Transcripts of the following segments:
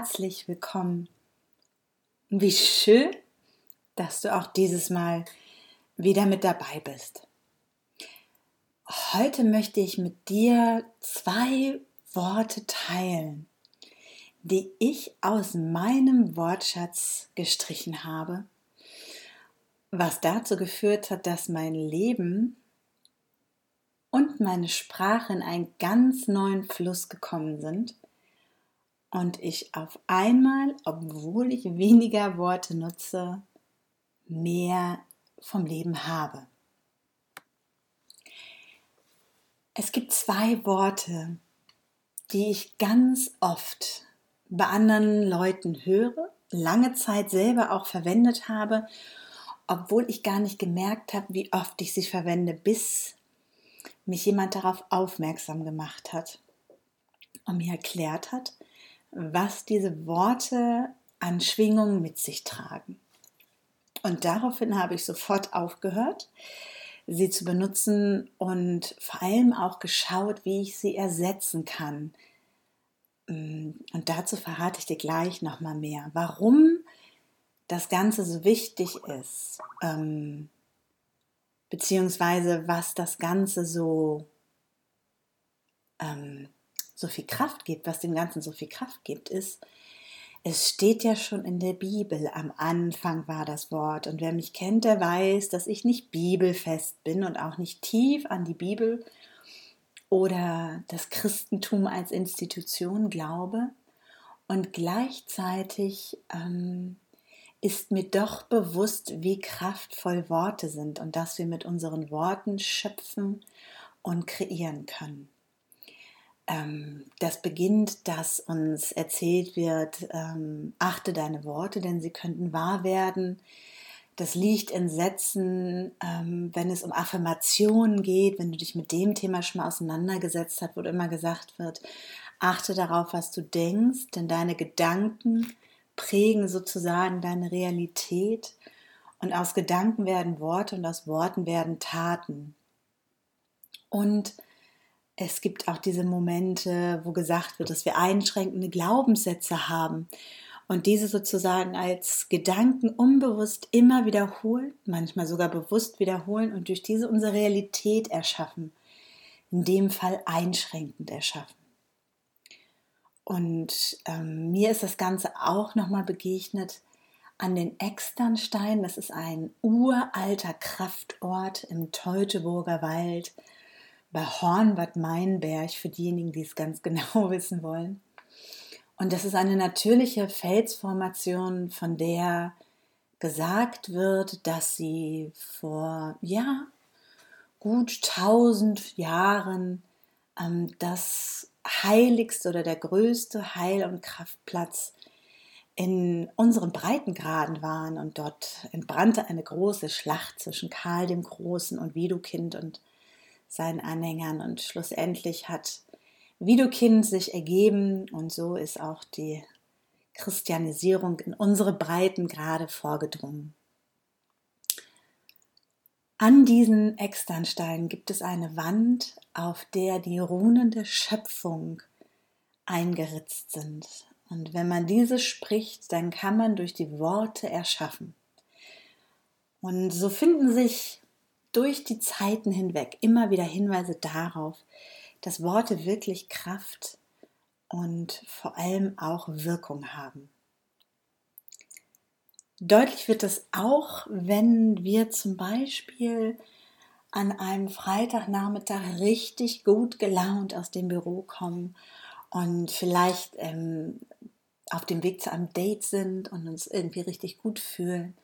Herzlich willkommen. Wie schön, dass du auch dieses Mal wieder mit dabei bist. Heute möchte ich mit dir zwei Worte teilen, die ich aus meinem Wortschatz gestrichen habe, was dazu geführt hat, dass mein Leben und meine Sprache in einen ganz neuen Fluss gekommen sind und ich auf einmal, obwohl ich weniger Worte nutze, mehr vom Leben habe. Es gibt zwei Worte, die ich ganz oft bei anderen Leuten höre, lange Zeit selber auch verwendet habe, obwohl ich gar nicht gemerkt habe, wie oft ich sie verwende, bis mich jemand darauf aufmerksam gemacht hat und mir erklärt hat, was diese Worte an Schwingungen mit sich tragen. Und daraufhin habe ich sofort aufgehört, sie zu benutzen und vor allem auch geschaut, wie ich sie ersetzen kann. Und dazu verrate ich dir gleich nochmal mehr, warum das Ganze so wichtig ist, ähm, beziehungsweise was das Ganze so, ähm, so viel Kraft gibt, was dem Ganzen so viel Kraft gibt, ist, es steht ja schon in der Bibel, am Anfang war das Wort. Und wer mich kennt, der weiß, dass ich nicht bibelfest bin und auch nicht tief an die Bibel oder das Christentum als Institution glaube. Und gleichzeitig ähm, ist mir doch bewusst, wie kraftvoll Worte sind und dass wir mit unseren Worten schöpfen und kreieren können das beginnt, dass uns erzählt wird, ähm, achte deine Worte, denn sie könnten wahr werden. Das liegt in Sätzen, ähm, wenn es um Affirmationen geht, wenn du dich mit dem Thema schon mal auseinandergesetzt hast, wo immer gesagt wird, achte darauf, was du denkst, denn deine Gedanken prägen sozusagen deine Realität und aus Gedanken werden Worte und aus Worten werden Taten. Und es gibt auch diese Momente, wo gesagt wird, dass wir einschränkende Glaubenssätze haben und diese sozusagen als Gedanken unbewusst immer wiederholen, manchmal sogar bewusst wiederholen und durch diese unsere Realität erschaffen, in dem Fall einschränkend erschaffen. Und ähm, mir ist das Ganze auch nochmal begegnet an den Externstein. Das ist ein uralter Kraftort im Teutoburger Wald bei Hornbad Meinberg, für diejenigen, die es ganz genau wissen wollen. Und das ist eine natürliche Felsformation, von der gesagt wird, dass sie vor, ja, gut tausend Jahren ähm, das heiligste oder der größte Heil- und Kraftplatz in unseren Breitengraden waren. Und dort entbrannte eine große Schlacht zwischen Karl dem Großen und Widukind und seinen Anhängern und schlussendlich hat Widukind sich ergeben und so ist auch die Christianisierung in unsere Breiten gerade vorgedrungen. An diesen Externsteinen gibt es eine Wand, auf der die Runen der Schöpfung eingeritzt sind. Und wenn man diese spricht, dann kann man durch die Worte erschaffen. Und so finden sich durch die Zeiten hinweg immer wieder Hinweise darauf, dass Worte wirklich Kraft und vor allem auch Wirkung haben. Deutlich wird es auch, wenn wir zum Beispiel an einem Freitagnachmittag richtig gut gelaunt aus dem Büro kommen und vielleicht ähm, auf dem Weg zu einem Date sind und uns irgendwie richtig gut fühlen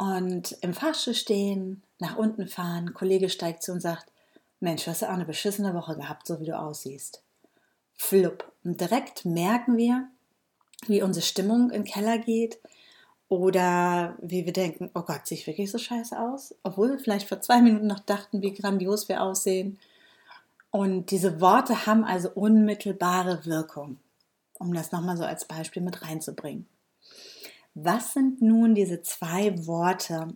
und im Fahrstuhl stehen, nach unten fahren, ein Kollege steigt zu und sagt, Mensch, hast du auch eine beschissene Woche gehabt, so wie du aussiehst. Flupp. Und direkt merken wir, wie unsere Stimmung im Keller geht oder wie wir denken, oh Gott, sehe ich wirklich so scheiße aus? Obwohl wir vielleicht vor zwei Minuten noch dachten, wie grandios wir aussehen. Und diese Worte haben also unmittelbare Wirkung, um das nochmal so als Beispiel mit reinzubringen. Was sind nun diese zwei Worte,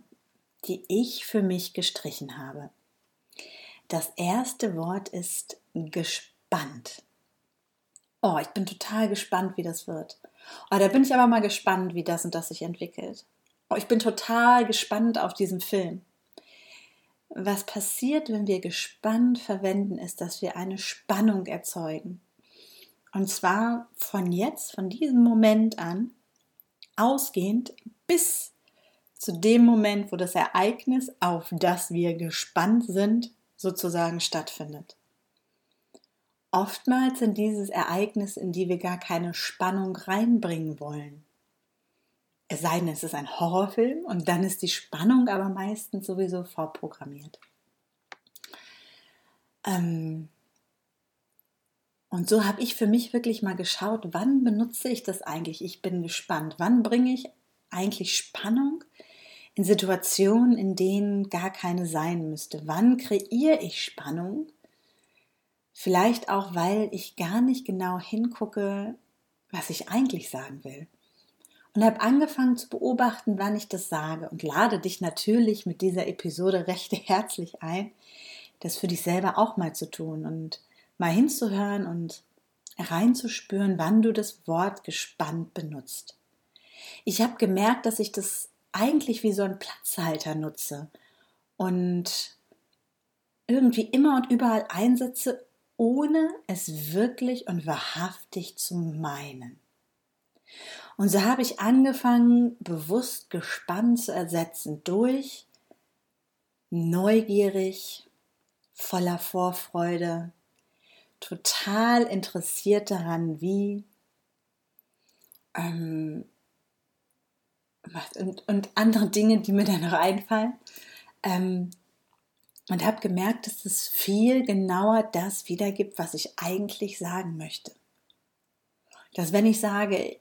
die ich für mich gestrichen habe? Das erste Wort ist gespannt. Oh, ich bin total gespannt, wie das wird. Oh, da bin ich aber mal gespannt, wie das und das sich entwickelt. Oh, ich bin total gespannt auf diesen Film. Was passiert, wenn wir gespannt verwenden, ist, dass wir eine Spannung erzeugen. Und zwar von jetzt, von diesem Moment an, ausgehend bis zu dem Moment, wo das Ereignis, auf das wir gespannt sind, sozusagen stattfindet. Oftmals sind dieses Ereignis, in die wir gar keine Spannung reinbringen wollen. Es sei denn, es ist ein Horrorfilm und dann ist die Spannung aber meistens sowieso vorprogrammiert. Ähm und so habe ich für mich wirklich mal geschaut, wann benutze ich das eigentlich? Ich bin gespannt. Wann bringe ich eigentlich Spannung in Situationen, in denen gar keine sein müsste? Wann kreiere ich Spannung? Vielleicht auch, weil ich gar nicht genau hingucke, was ich eigentlich sagen will und habe angefangen zu beobachten, wann ich das sage und lade dich natürlich mit dieser Episode recht herzlich ein, das für dich selber auch mal zu tun und mal hinzuhören und reinzuspüren, wann du das Wort gespannt benutzt. Ich habe gemerkt, dass ich das eigentlich wie so ein Platzhalter nutze und irgendwie immer und überall einsetze, ohne es wirklich und wahrhaftig zu meinen. Und so habe ich angefangen, bewusst gespannt zu ersetzen durch neugierig, voller Vorfreude, total interessiert daran, wie ähm, und, und andere Dinge, die mir dann noch einfallen. Ähm, und habe gemerkt, dass es viel genauer das wiedergibt, was ich eigentlich sagen möchte. Dass wenn ich sage,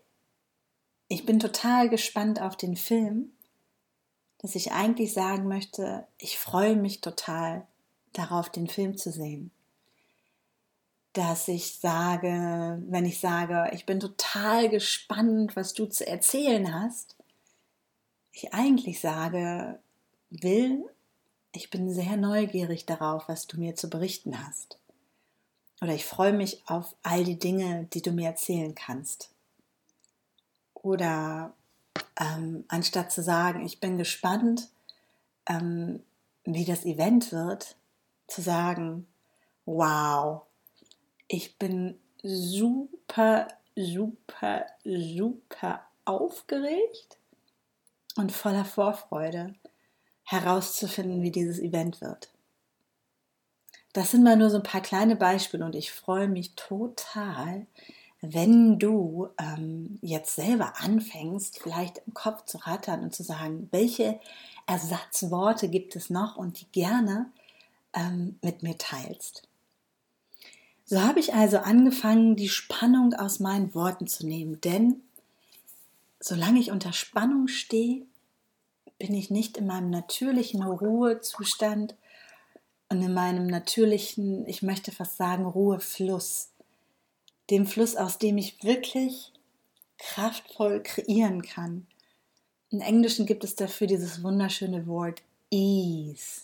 ich bin total gespannt auf den Film, dass ich eigentlich sagen möchte, ich freue mich total darauf, den Film zu sehen. Dass ich sage, wenn ich sage, ich bin total gespannt, was du zu erzählen hast, ich eigentlich sage, will, ich bin sehr neugierig darauf, was du mir zu berichten hast. Oder ich freue mich auf all die Dinge, die du mir erzählen kannst. Oder ähm, anstatt zu sagen, ich bin gespannt, ähm, wie das Event wird, zu sagen, wow, ich bin super, super, super aufgeregt und voller Vorfreude herauszufinden, wie dieses Event wird. Das sind mal nur so ein paar kleine Beispiele und ich freue mich total, wenn du ähm, jetzt selber anfängst, vielleicht im Kopf zu rattern und zu sagen, welche Ersatzworte gibt es noch und die gerne ähm, mit mir teilst. So habe ich also angefangen, die Spannung aus meinen Worten zu nehmen, denn solange ich unter Spannung stehe, bin ich nicht in meinem natürlichen Ruhezustand und in meinem natürlichen, ich möchte fast sagen, Ruhefluss dem Fluss, aus dem ich wirklich kraftvoll kreieren kann. Im Englischen gibt es dafür dieses wunderschöne Wort ease.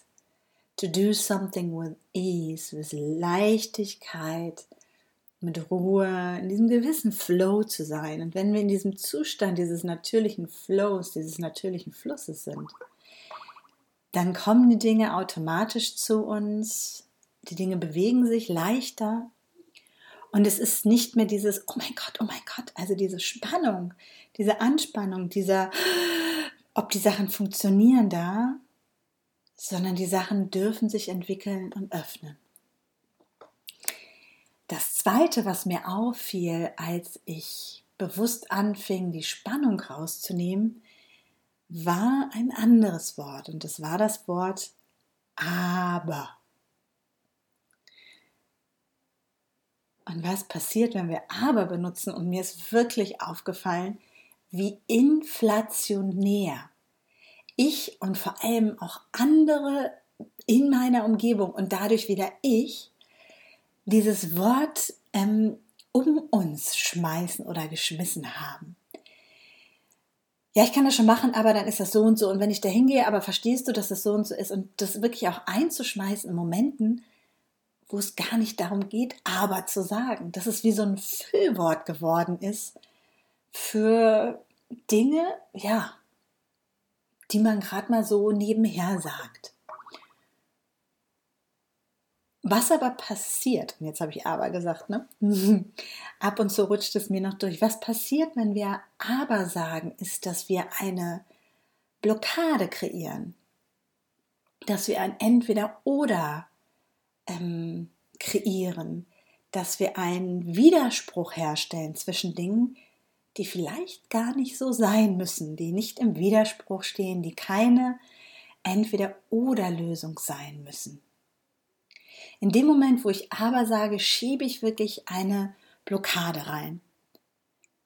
To do something with ease, with Leichtigkeit, mit Ruhe, in diesem gewissen Flow zu sein. Und wenn wir in diesem Zustand dieses natürlichen Flows, dieses natürlichen Flusses sind, dann kommen die Dinge automatisch zu uns, die Dinge bewegen sich leichter, und es ist nicht mehr dieses, oh mein Gott, oh mein Gott, also diese Spannung, diese Anspannung, dieser, ob die Sachen funktionieren da, sondern die Sachen dürfen sich entwickeln und öffnen. Das Zweite, was mir auffiel, als ich bewusst anfing, die Spannung rauszunehmen, war ein anderes Wort und das war das Wort aber. Und was passiert, wenn wir aber benutzen? Und mir ist wirklich aufgefallen, wie inflationär ich und vor allem auch andere in meiner Umgebung und dadurch wieder ich dieses Wort ähm, um uns schmeißen oder geschmissen haben. Ja, ich kann das schon machen, aber dann ist das so und so. Und wenn ich da hingehe, aber verstehst du, dass das so und so ist und das wirklich auch einzuschmeißen in Momenten, wo es gar nicht darum geht, aber zu sagen, dass es wie so ein Füllwort geworden ist für Dinge, ja, die man gerade mal so nebenher sagt. Was aber passiert, und jetzt habe ich aber gesagt, ne? Ab und zu rutscht es mir noch durch. Was passiert, wenn wir aber sagen, ist, dass wir eine Blockade kreieren. Dass wir ein Entweder-Oder ähm, kreieren. Dass wir einen Widerspruch herstellen zwischen Dingen, die vielleicht gar nicht so sein müssen, die nicht im Widerspruch stehen, die keine Entweder-Oder-Lösung sein müssen. In dem Moment, wo ich aber sage, schiebe ich wirklich eine Blockade rein.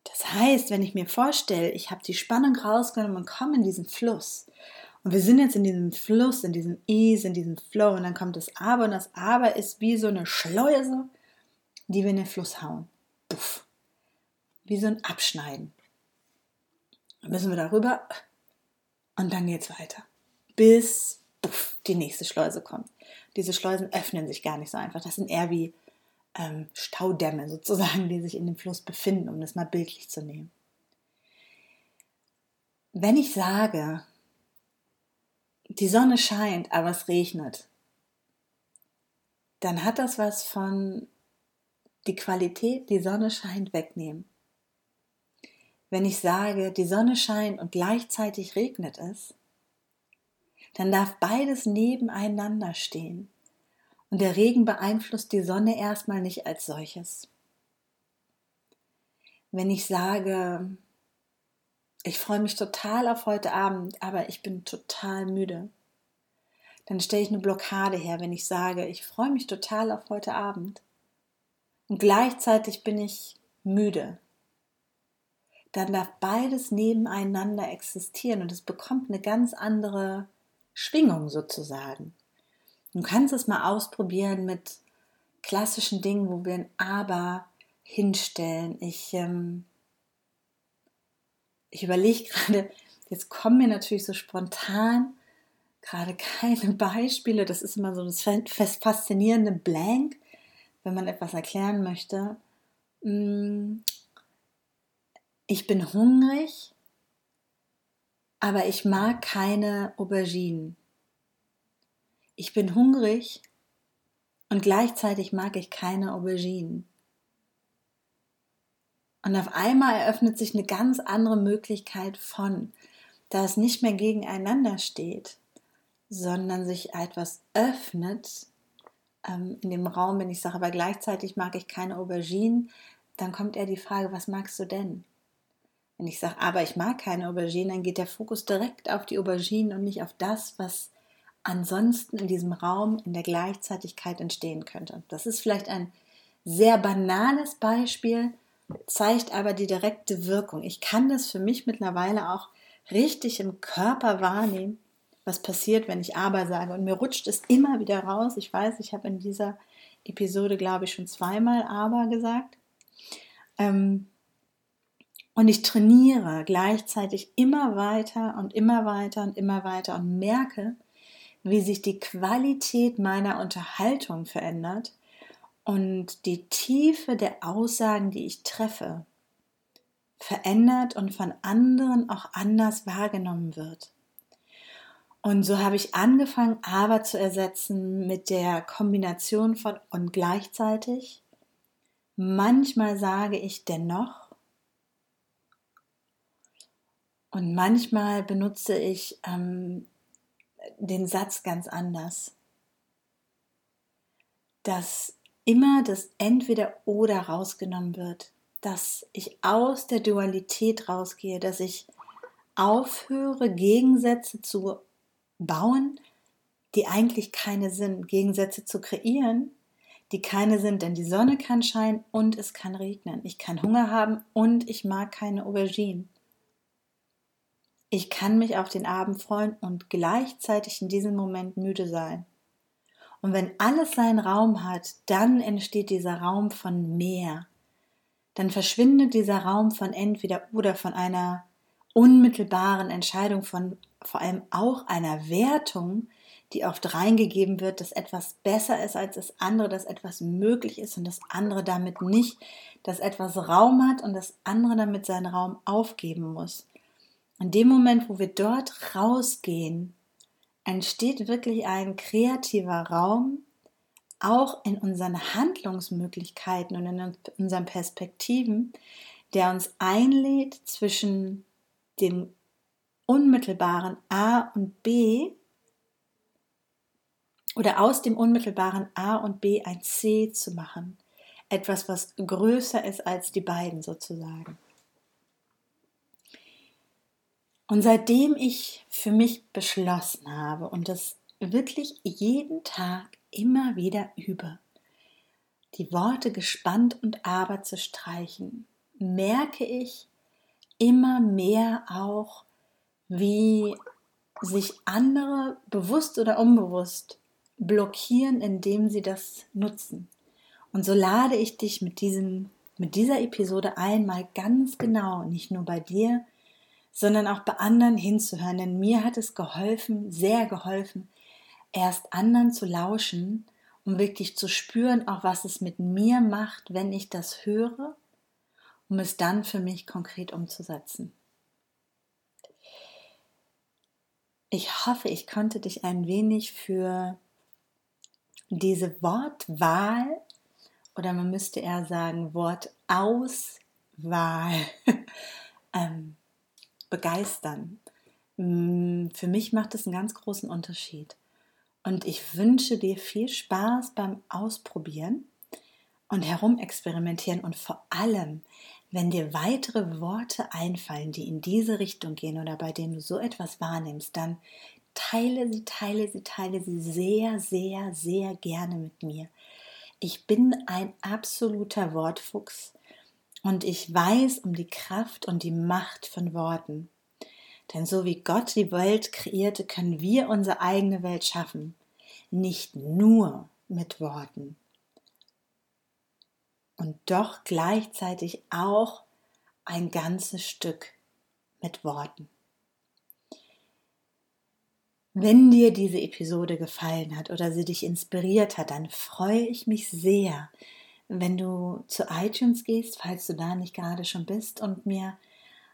Das heißt, wenn ich mir vorstelle, ich habe die Spannung rausgenommen und komme in diesen Fluss. Und wir sind jetzt in diesem Fluss, in diesem Ease, in diesem Flow. Und dann kommt das Aber. Und das Aber ist wie so eine Schleuse, die wir in den Fluss hauen. Puff. Wie so ein Abschneiden. Dann müssen wir darüber. Und dann geht es weiter. Bis puff, die nächste Schleuse kommt. Diese Schleusen öffnen sich gar nicht so einfach. Das sind eher wie ähm, Staudämme sozusagen, die sich in dem Fluss befinden, um das mal bildlich zu nehmen. Wenn ich sage, die Sonne scheint, aber es regnet, dann hat das was von die Qualität, die Sonne scheint, wegnehmen. Wenn ich sage, die Sonne scheint und gleichzeitig regnet es, dann darf beides nebeneinander stehen. Und der Regen beeinflusst die Sonne erstmal nicht als solches. Wenn ich sage, ich freue mich total auf heute Abend, aber ich bin total müde, dann stelle ich eine Blockade her, wenn ich sage, ich freue mich total auf heute Abend und gleichzeitig bin ich müde. Dann darf beides nebeneinander existieren und es bekommt eine ganz andere Schwingung sozusagen. Du kannst es mal ausprobieren mit klassischen Dingen, wo wir ein Aber hinstellen. Ich, ähm, ich überlege gerade, jetzt kommen mir natürlich so spontan gerade keine Beispiele. Das ist immer so das faszinierende Blank, wenn man etwas erklären möchte. Ich bin hungrig aber ich mag keine Auberginen. Ich bin hungrig und gleichzeitig mag ich keine Auberginen. Und auf einmal eröffnet sich eine ganz andere Möglichkeit von, da es nicht mehr gegeneinander steht, sondern sich etwas öffnet ähm, in dem Raum, wenn ich sage, aber gleichzeitig mag ich keine Auberginen, dann kommt eher die Frage, was magst du denn? Wenn ich sage, aber ich mag keine Auberginen, dann geht der Fokus direkt auf die Auberginen und nicht auf das, was ansonsten in diesem Raum in der Gleichzeitigkeit entstehen könnte. Das ist vielleicht ein sehr banales Beispiel, zeigt aber die direkte Wirkung. Ich kann das für mich mittlerweile auch richtig im Körper wahrnehmen, was passiert, wenn ich aber sage. Und mir rutscht es immer wieder raus. Ich weiß, ich habe in dieser Episode, glaube ich, schon zweimal aber gesagt. Ähm, und ich trainiere gleichzeitig immer weiter und immer weiter und immer weiter und merke, wie sich die Qualität meiner Unterhaltung verändert und die Tiefe der Aussagen, die ich treffe, verändert und von anderen auch anders wahrgenommen wird. Und so habe ich angefangen, aber zu ersetzen mit der Kombination von und gleichzeitig. Manchmal sage ich dennoch Und manchmal benutze ich ähm, den Satz ganz anders, dass immer das Entweder oder rausgenommen wird, dass ich aus der Dualität rausgehe, dass ich aufhöre, Gegensätze zu bauen, die eigentlich keine sind, Gegensätze zu kreieren, die keine sind, denn die Sonne kann scheinen und es kann regnen. Ich kann Hunger haben und ich mag keine Auberginen. Ich kann mich auf den Abend freuen und gleichzeitig in diesem Moment müde sein. Und wenn alles seinen Raum hat, dann entsteht dieser Raum von mehr. Dann verschwindet dieser Raum von entweder oder von einer unmittelbaren Entscheidung, von vor allem auch einer Wertung, die oft reingegeben wird, dass etwas besser ist als das andere, dass etwas möglich ist und das andere damit nicht, dass etwas Raum hat und das andere damit seinen Raum aufgeben muss. In dem Moment, wo wir dort rausgehen, entsteht wirklich ein kreativer Raum, auch in unseren Handlungsmöglichkeiten und in unseren Perspektiven, der uns einlädt, zwischen dem unmittelbaren A und B oder aus dem unmittelbaren A und B ein C zu machen. Etwas, was größer ist als die beiden sozusagen. Und seitdem ich für mich beschlossen habe und das wirklich jeden Tag immer wieder übe, die Worte gespannt und aber zu streichen, merke ich immer mehr auch, wie sich andere bewusst oder unbewusst blockieren, indem sie das nutzen. Und so lade ich dich mit, diesem, mit dieser Episode einmal ganz genau, nicht nur bei dir, sondern auch bei anderen hinzuhören. Denn mir hat es geholfen, sehr geholfen, erst anderen zu lauschen, um wirklich zu spüren, auch was es mit mir macht, wenn ich das höre, um es dann für mich konkret umzusetzen. Ich hoffe, ich konnte dich ein wenig für diese Wortwahl oder man müsste eher sagen Wortauswahl ähm, begeistern. Mm, für mich macht es einen ganz großen Unterschied. Und ich wünsche dir viel Spaß beim Ausprobieren und herumexperimentieren und vor allem, wenn dir weitere Worte einfallen, die in diese Richtung gehen oder bei denen du so etwas wahrnimmst, dann teile sie, teile sie, teile sie sehr, sehr, sehr gerne mit mir. Ich bin ein absoluter Wortfuchs und ich weiß um die Kraft und die Macht von Worten. Denn so wie Gott die Welt kreierte, können wir unsere eigene Welt schaffen. Nicht nur mit Worten. Und doch gleichzeitig auch ein ganzes Stück mit Worten. Wenn dir diese Episode gefallen hat oder sie dich inspiriert hat, dann freue ich mich sehr, wenn du zu iTunes gehst, falls du da nicht gerade schon bist, und mir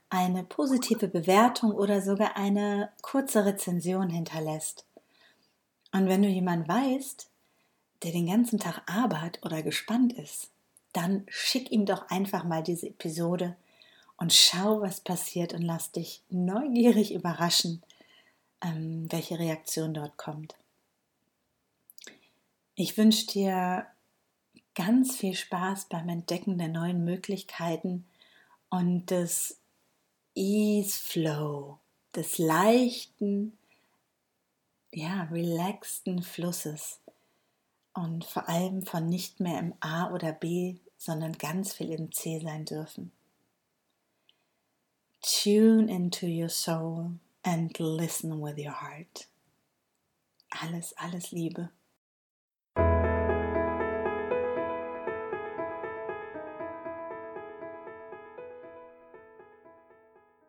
eine positive Bewertung oder sogar eine kurze Rezension hinterlässt. Und wenn du jemanden weißt, der den ganzen Tag arbeitet oder gespannt ist, dann schick ihm doch einfach mal diese Episode und schau, was passiert und lass dich neugierig überraschen, ähm, welche Reaktion dort kommt. Ich wünsche dir ganz viel Spaß beim Entdecken der neuen Möglichkeiten und des Ease Flow, des leichten, ja, relaxten Flusses und vor allem von nicht mehr im A oder B, sondern ganz viel im C sein dürfen. Tune into your soul and listen with your heart. Alles, alles Liebe.